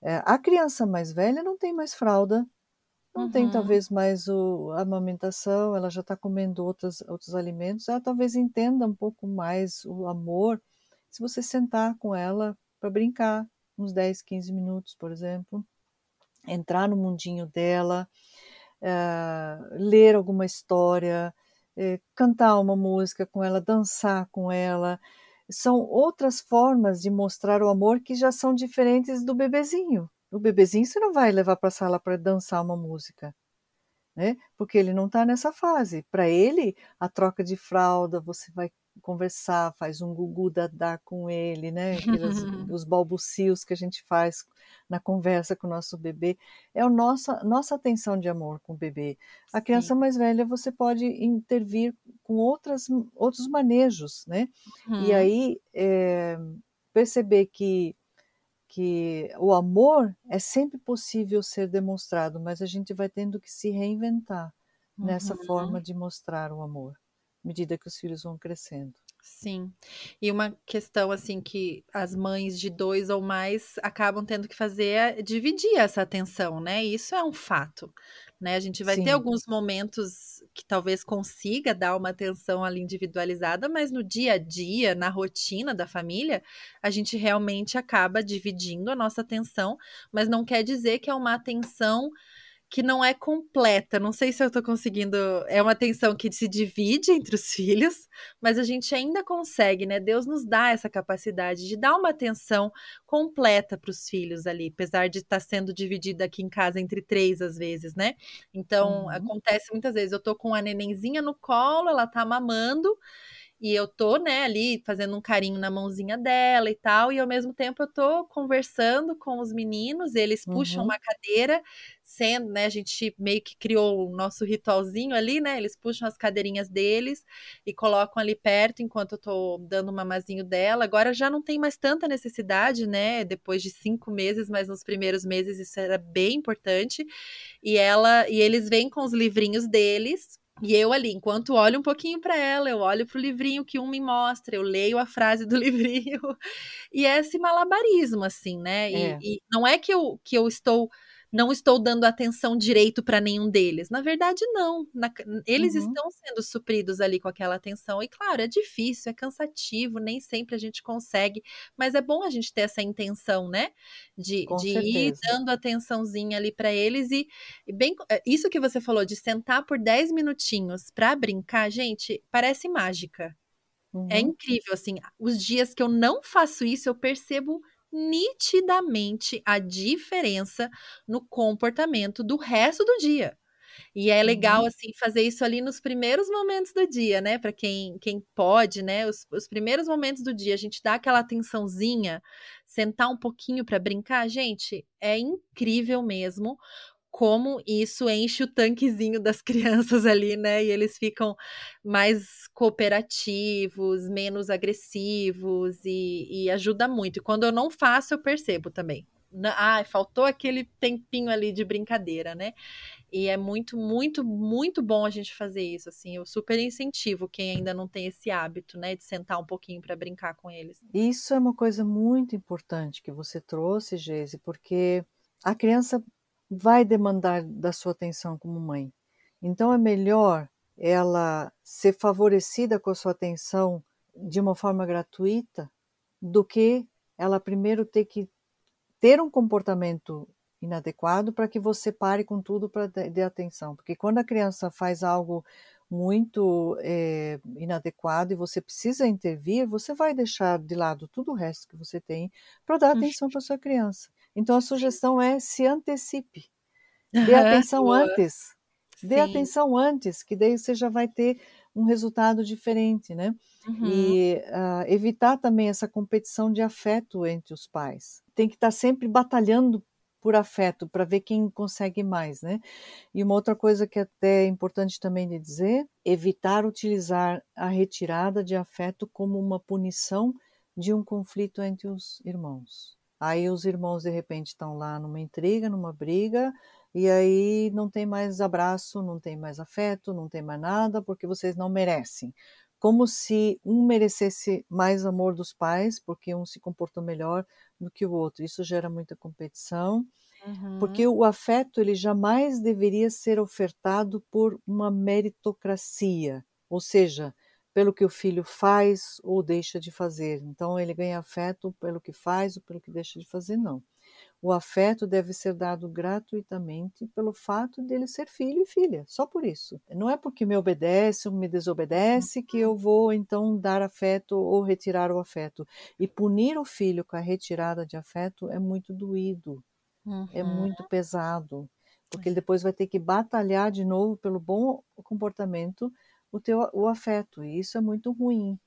É, a criança mais velha não tem mais fralda, não uhum. tem talvez mais o, a amamentação, ela já está comendo outros, outros alimentos, ela talvez entenda um pouco mais o amor se você sentar com ela para brincar, uns 10, 15 minutos, por exemplo, entrar no mundinho dela, uh, ler alguma história, uh, cantar uma música com ela, dançar com ela, são outras formas de mostrar o amor que já são diferentes do bebezinho. O bebezinho você não vai levar para a sala para dançar uma música, né? Porque ele não está nessa fase. Para ele, a troca de fralda, você vai conversar, faz um gugu dadá com ele, né? Aqueles, os balbucios que a gente faz na conversa com o nosso bebê. É a nossa, nossa atenção de amor com o bebê. A Sim. criança mais velha você pode intervir com outras, outros manejos, né? Uhum. E aí é, perceber que que o amor é sempre possível ser demonstrado, mas a gente vai tendo que se reinventar uhum. nessa forma de mostrar o amor medida que os filhos vão crescendo. Sim. E uma questão assim que as mães de dois ou mais acabam tendo que fazer é dividir essa atenção, né? Isso é um fato, né? A gente vai Sim. ter alguns momentos que talvez consiga dar uma atenção ali individualizada, mas no dia a dia, na rotina da família, a gente realmente acaba dividindo a nossa atenção, mas não quer dizer que é uma atenção que não é completa. Não sei se eu tô conseguindo. É uma atenção que se divide entre os filhos, mas a gente ainda consegue, né? Deus nos dá essa capacidade de dar uma atenção completa para os filhos ali, apesar de estar tá sendo dividida aqui em casa entre três às vezes, né? Então, uhum. acontece muitas vezes. Eu tô com a nenenzinha no colo, ela tá mamando e eu tô, né, ali fazendo um carinho na mãozinha dela e tal, e ao mesmo tempo eu tô conversando com os meninos, eles puxam uhum. uma cadeira, sendo, né, a gente meio que criou o nosso ritualzinho ali, né, eles puxam as cadeirinhas deles e colocam ali perto enquanto eu tô dando o mamazinho dela. Agora já não tem mais tanta necessidade, né, depois de cinco meses, mas nos primeiros meses isso era bem importante. E ela, e eles vêm com os livrinhos deles, e eu ali, enquanto olho um pouquinho para ela, eu olho para o livrinho que um me mostra, eu leio a frase do livrinho. E é esse malabarismo, assim, né? E, é. e não é que eu, que eu estou não estou dando atenção direito para nenhum deles. Na verdade, não. Na, eles uhum. estão sendo supridos ali com aquela atenção. E claro, é difícil, é cansativo, nem sempre a gente consegue, mas é bom a gente ter essa intenção, né? De, de ir dando atençãozinha ali para eles. E, e, bem, é, isso que você falou de sentar por 10 minutinhos para brincar, gente, parece mágica. É uhum. É incrível, assim, os dias que eu não faço isso, eu percebo nitidamente a diferença no comportamento do resto do dia. E é legal, uhum. assim, fazer isso ali nos primeiros momentos do dia, né? Para quem, quem pode, né? Os, os, primeiros momentos do dia, a gente dá aquela atençãozinha, sentar um pouquinho para brincar, gente, é incrível mesmo como isso enche o tanquezinho das crianças ali, né? E eles ficam mais cooperativos, menos agressivos e, e ajuda muito. E quando eu não faço, eu percebo também. Ah, faltou aquele tempinho ali de brincadeira, né? E é muito, muito, muito bom a gente fazer isso, assim. Eu super incentivo quem ainda não tem esse hábito, né, de sentar um pouquinho para brincar com eles. Isso é uma coisa muito importante que você trouxe, Geise, porque a criança vai demandar da sua atenção como mãe. Então é melhor ela ser favorecida com a sua atenção de uma forma gratuita do que ela primeiro ter que ter um comportamento inadequado para que você pare com tudo para dar atenção. Porque quando a criança faz algo muito é, inadequado e você precisa intervir, você vai deixar de lado tudo o resto que você tem para dar atenção para sua criança. Então a sugestão é se antecipe. Dê atenção antes. Dê atenção antes, que daí você já vai ter um resultado diferente, né? Uhum. E uh, evitar também essa competição de afeto entre os pais. Tem que estar tá sempre batalhando por afeto para ver quem consegue mais, né? E uma outra coisa que é até é importante também de dizer, evitar utilizar a retirada de afeto como uma punição de um conflito entre os irmãos. Aí os irmãos de repente estão lá numa intriga, numa briga, e aí não tem mais abraço, não tem mais afeto, não tem mais nada, porque vocês não merecem. Como se um merecesse mais amor dos pais, porque um se comportou melhor do que o outro. Isso gera muita competição, uhum. porque o afeto ele jamais deveria ser ofertado por uma meritocracia, ou seja, pelo que o filho faz ou deixa de fazer. Então ele ganha afeto pelo que faz ou pelo que deixa de fazer, não. O afeto deve ser dado gratuitamente pelo fato dele ser filho e filha, só por isso. Não é porque me obedece ou me desobedece que eu vou então dar afeto ou retirar o afeto. E punir o filho com a retirada de afeto é muito doído, é uhum. é muito pesado, porque ele depois vai ter que batalhar de novo pelo bom comportamento o teu o afeto, e isso é muito ruim.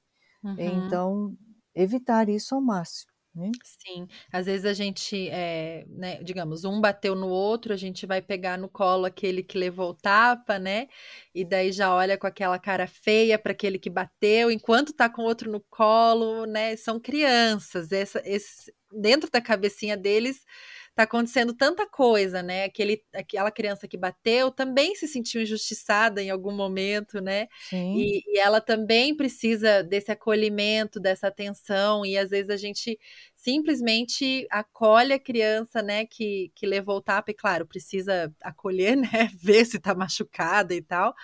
Uhum. Então, evitar isso ao máximo. Né? Sim, às vezes a gente, é, né, digamos, um bateu no outro, a gente vai pegar no colo aquele que levou o tapa, né? E daí já olha com aquela cara feia para aquele que bateu, enquanto tá com o outro no colo, né? São crianças, essa, esse, dentro da cabecinha deles tá acontecendo tanta coisa, né? Aquele, aquela criança que bateu também se sentiu injustiçada em algum momento, né? E, e, ela também precisa desse acolhimento, dessa atenção, e às vezes a gente simplesmente acolhe a criança, né, que, que levou o tapa, e claro, precisa acolher, né? Ver se tá machucada e tal,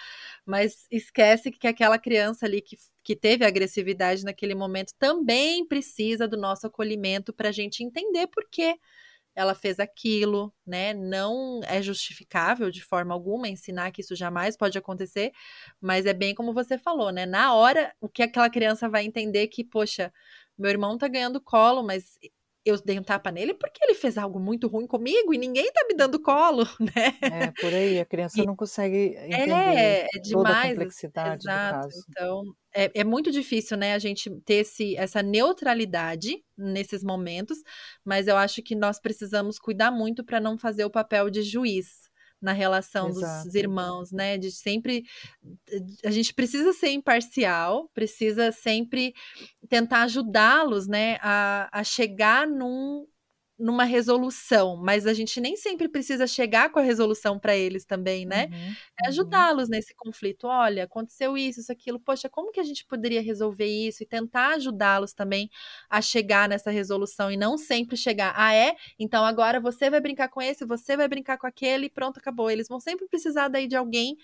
mas esquece que aquela criança ali que que teve agressividade naquele momento também precisa do nosso acolhimento para a gente entender por quê ela fez aquilo, né? Não é justificável de forma alguma ensinar que isso jamais pode acontecer, mas é bem como você falou, né? Na hora, o que aquela criança vai entender que, poxa, meu irmão tá ganhando colo, mas eu dei um tapa nele porque ele fez algo muito ruim comigo e ninguém tá me dando colo, né? É, por aí, a criança e, não consegue entender é, é demais, toda a complexidade exato, do caso. Então, é, é, muito difícil, né, a gente ter esse, essa neutralidade nesses momentos, mas eu acho que nós precisamos cuidar muito para não fazer o papel de juiz, na relação Exato. dos irmãos, né? De sempre. A gente precisa ser imparcial, precisa sempre tentar ajudá-los, né? A, a chegar num, numa resolução, mas a gente nem sempre precisa chegar com a resolução para eles também, né? Uhum, é ajudá-los uhum. nesse conflito. Olha, aconteceu isso, isso, aquilo. Poxa, como que a gente poderia resolver isso e tentar ajudá-los também a chegar nessa resolução e não sempre chegar. Ah, é? Então agora você vai brincar com esse, você vai brincar com aquele, e pronto, acabou. Eles vão sempre precisar daí de alguém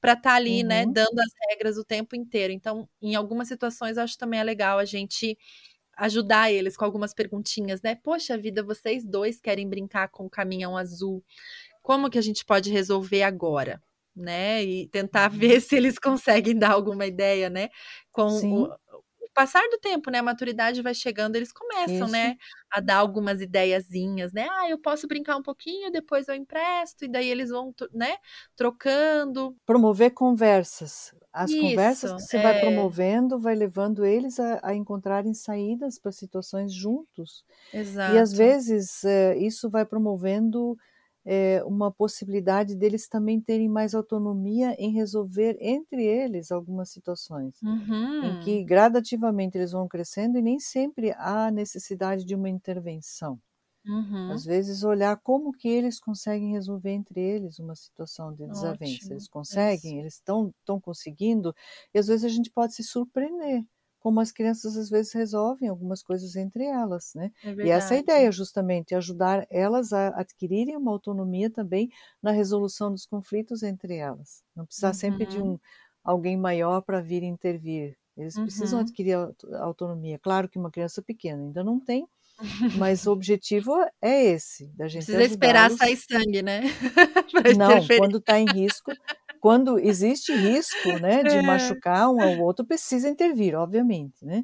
para estar tá ali, né, uhum. né, dando as regras o tempo inteiro. Então, em algumas situações, eu acho também é legal a gente ajudar eles com algumas perguntinhas, né? Poxa vida, vocês dois querem brincar com o caminhão azul. Como que a gente pode resolver agora? Né? E tentar uhum. ver se eles conseguem dar alguma ideia, né? Com o, o, passar do tempo, né? A maturidade vai chegando, eles começam, né, Isso. né? A dar algumas ideiazinhas, né? Ah, eu posso brincar um pouquinho, depois eu empresto, e daí eles vão, né? Trocando. Promover conversas. As Isso, conversas que você é... vai promovendo vai levando eles a, a encontrarem saídas para situações juntos. Exato. E às vezes é, isso vai promovendo é, uma possibilidade deles também terem mais autonomia em resolver entre eles algumas situações, uhum. em que gradativamente eles vão crescendo e nem sempre há necessidade de uma intervenção. Uhum. Às vezes olhar como que eles conseguem resolver entre eles uma situação de desavença. Ótimo. Eles conseguem, Isso. eles estão conseguindo, e às vezes a gente pode se surpreender como as crianças às vezes resolvem algumas coisas entre elas, né? É e essa é a ideia justamente, ajudar elas a adquirirem uma autonomia também na resolução dos conflitos entre elas. Não precisar uhum. sempre de uhum. um alguém maior para vir intervir. Eles uhum. precisam adquirir autonomia. Claro que uma criança pequena ainda não tem, mas o objetivo é esse, da gente Precisa esperar sair sangue, né? Não, quando está em risco, quando existe risco, né, de é. machucar um ao outro, precisa intervir, obviamente, né?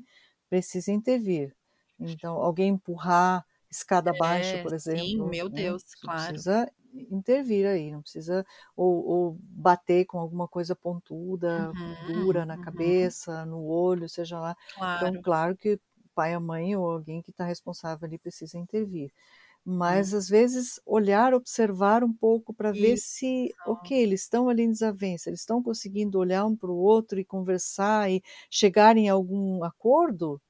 Precisa intervir. Então, alguém empurrar, escada abaixo, É, por sim, exemplo. meu né? Deus, claro. precisa intervir aí, não precisa ou, ou bater com alguma coisa pontuda, Uhum, dura na uhum, cabeça, no olho, seja lá. Então, claro. claro que o pai, a mãe ou alguém que está responsável ali precisa intervir. Hum. Mas às vezes olhar, observar um pouco para ver se, ok, eles estão ali em desavença, eles estão conseguindo olhar um para o outro e conversar e chegar em algum acordo,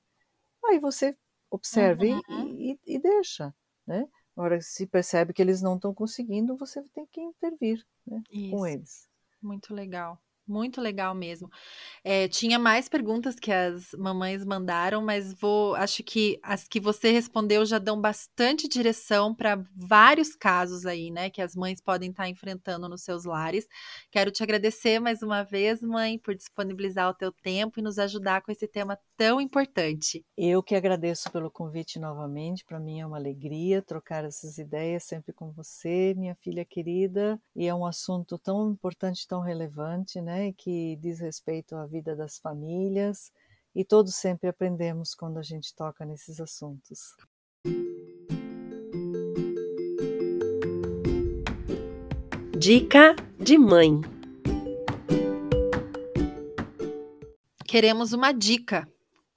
aí você observa e- Uhum. e, e deixa, né? Agora, se percebe que eles não estão conseguindo, você tem que intervir né, com eles. Muito legal. Muito legal mesmo. É, tinha mais perguntas que as mamães mandaram, mas vou, acho que as que você respondeu já dão bastante direção para vários casos aí, né, que as mães podem estar enfrentando nos seus lares. Quero te agradecer mais uma vez, mãe, por disponibilizar o teu tempo e nos ajudar com esse tema tão importante. Eu que agradeço pelo convite novamente. Para mim é uma alegria trocar essas ideias sempre com você, minha filha querida. E é um assunto tão importante, tão relevante, né? Que diz respeito à vida das famílias. E todos sempre aprendemos quando a gente toca nesses assuntos. Dica de mãe. Queremos uma dica.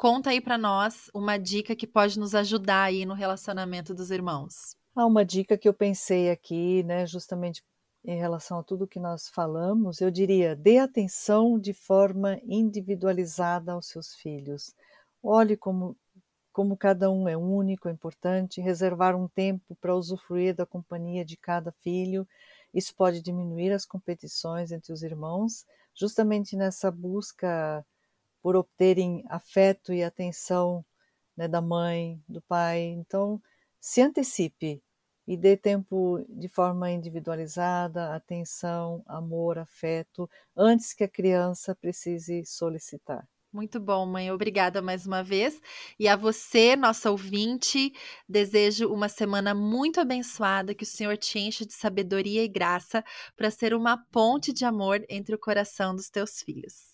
Conta aí para nós uma dica que pode nos ajudar aí no relacionamento dos irmãos. Há uma dica que eu pensei aqui, né, justamente em relação a tudo que nós falamos, eu diria: dê atenção de forma individualizada aos seus filhos. Olhe como, como cada um é único, é importante, reservar um tempo para usufruir da companhia de cada filho. Isso pode diminuir as competições entre os irmãos, justamente nessa busca por obterem afeto e atenção né, da mãe, do pai. Então, se antecipe e dê tempo de forma individualizada, atenção, amor, afeto, antes que a criança precise solicitar. Muito bom, mãe. Obrigada mais uma vez. E a você, nossa ouvinte, desejo uma semana muito abençoada, que o Senhor te enche de sabedoria e graça para ser uma ponte de amor entre o coração dos teus filhos.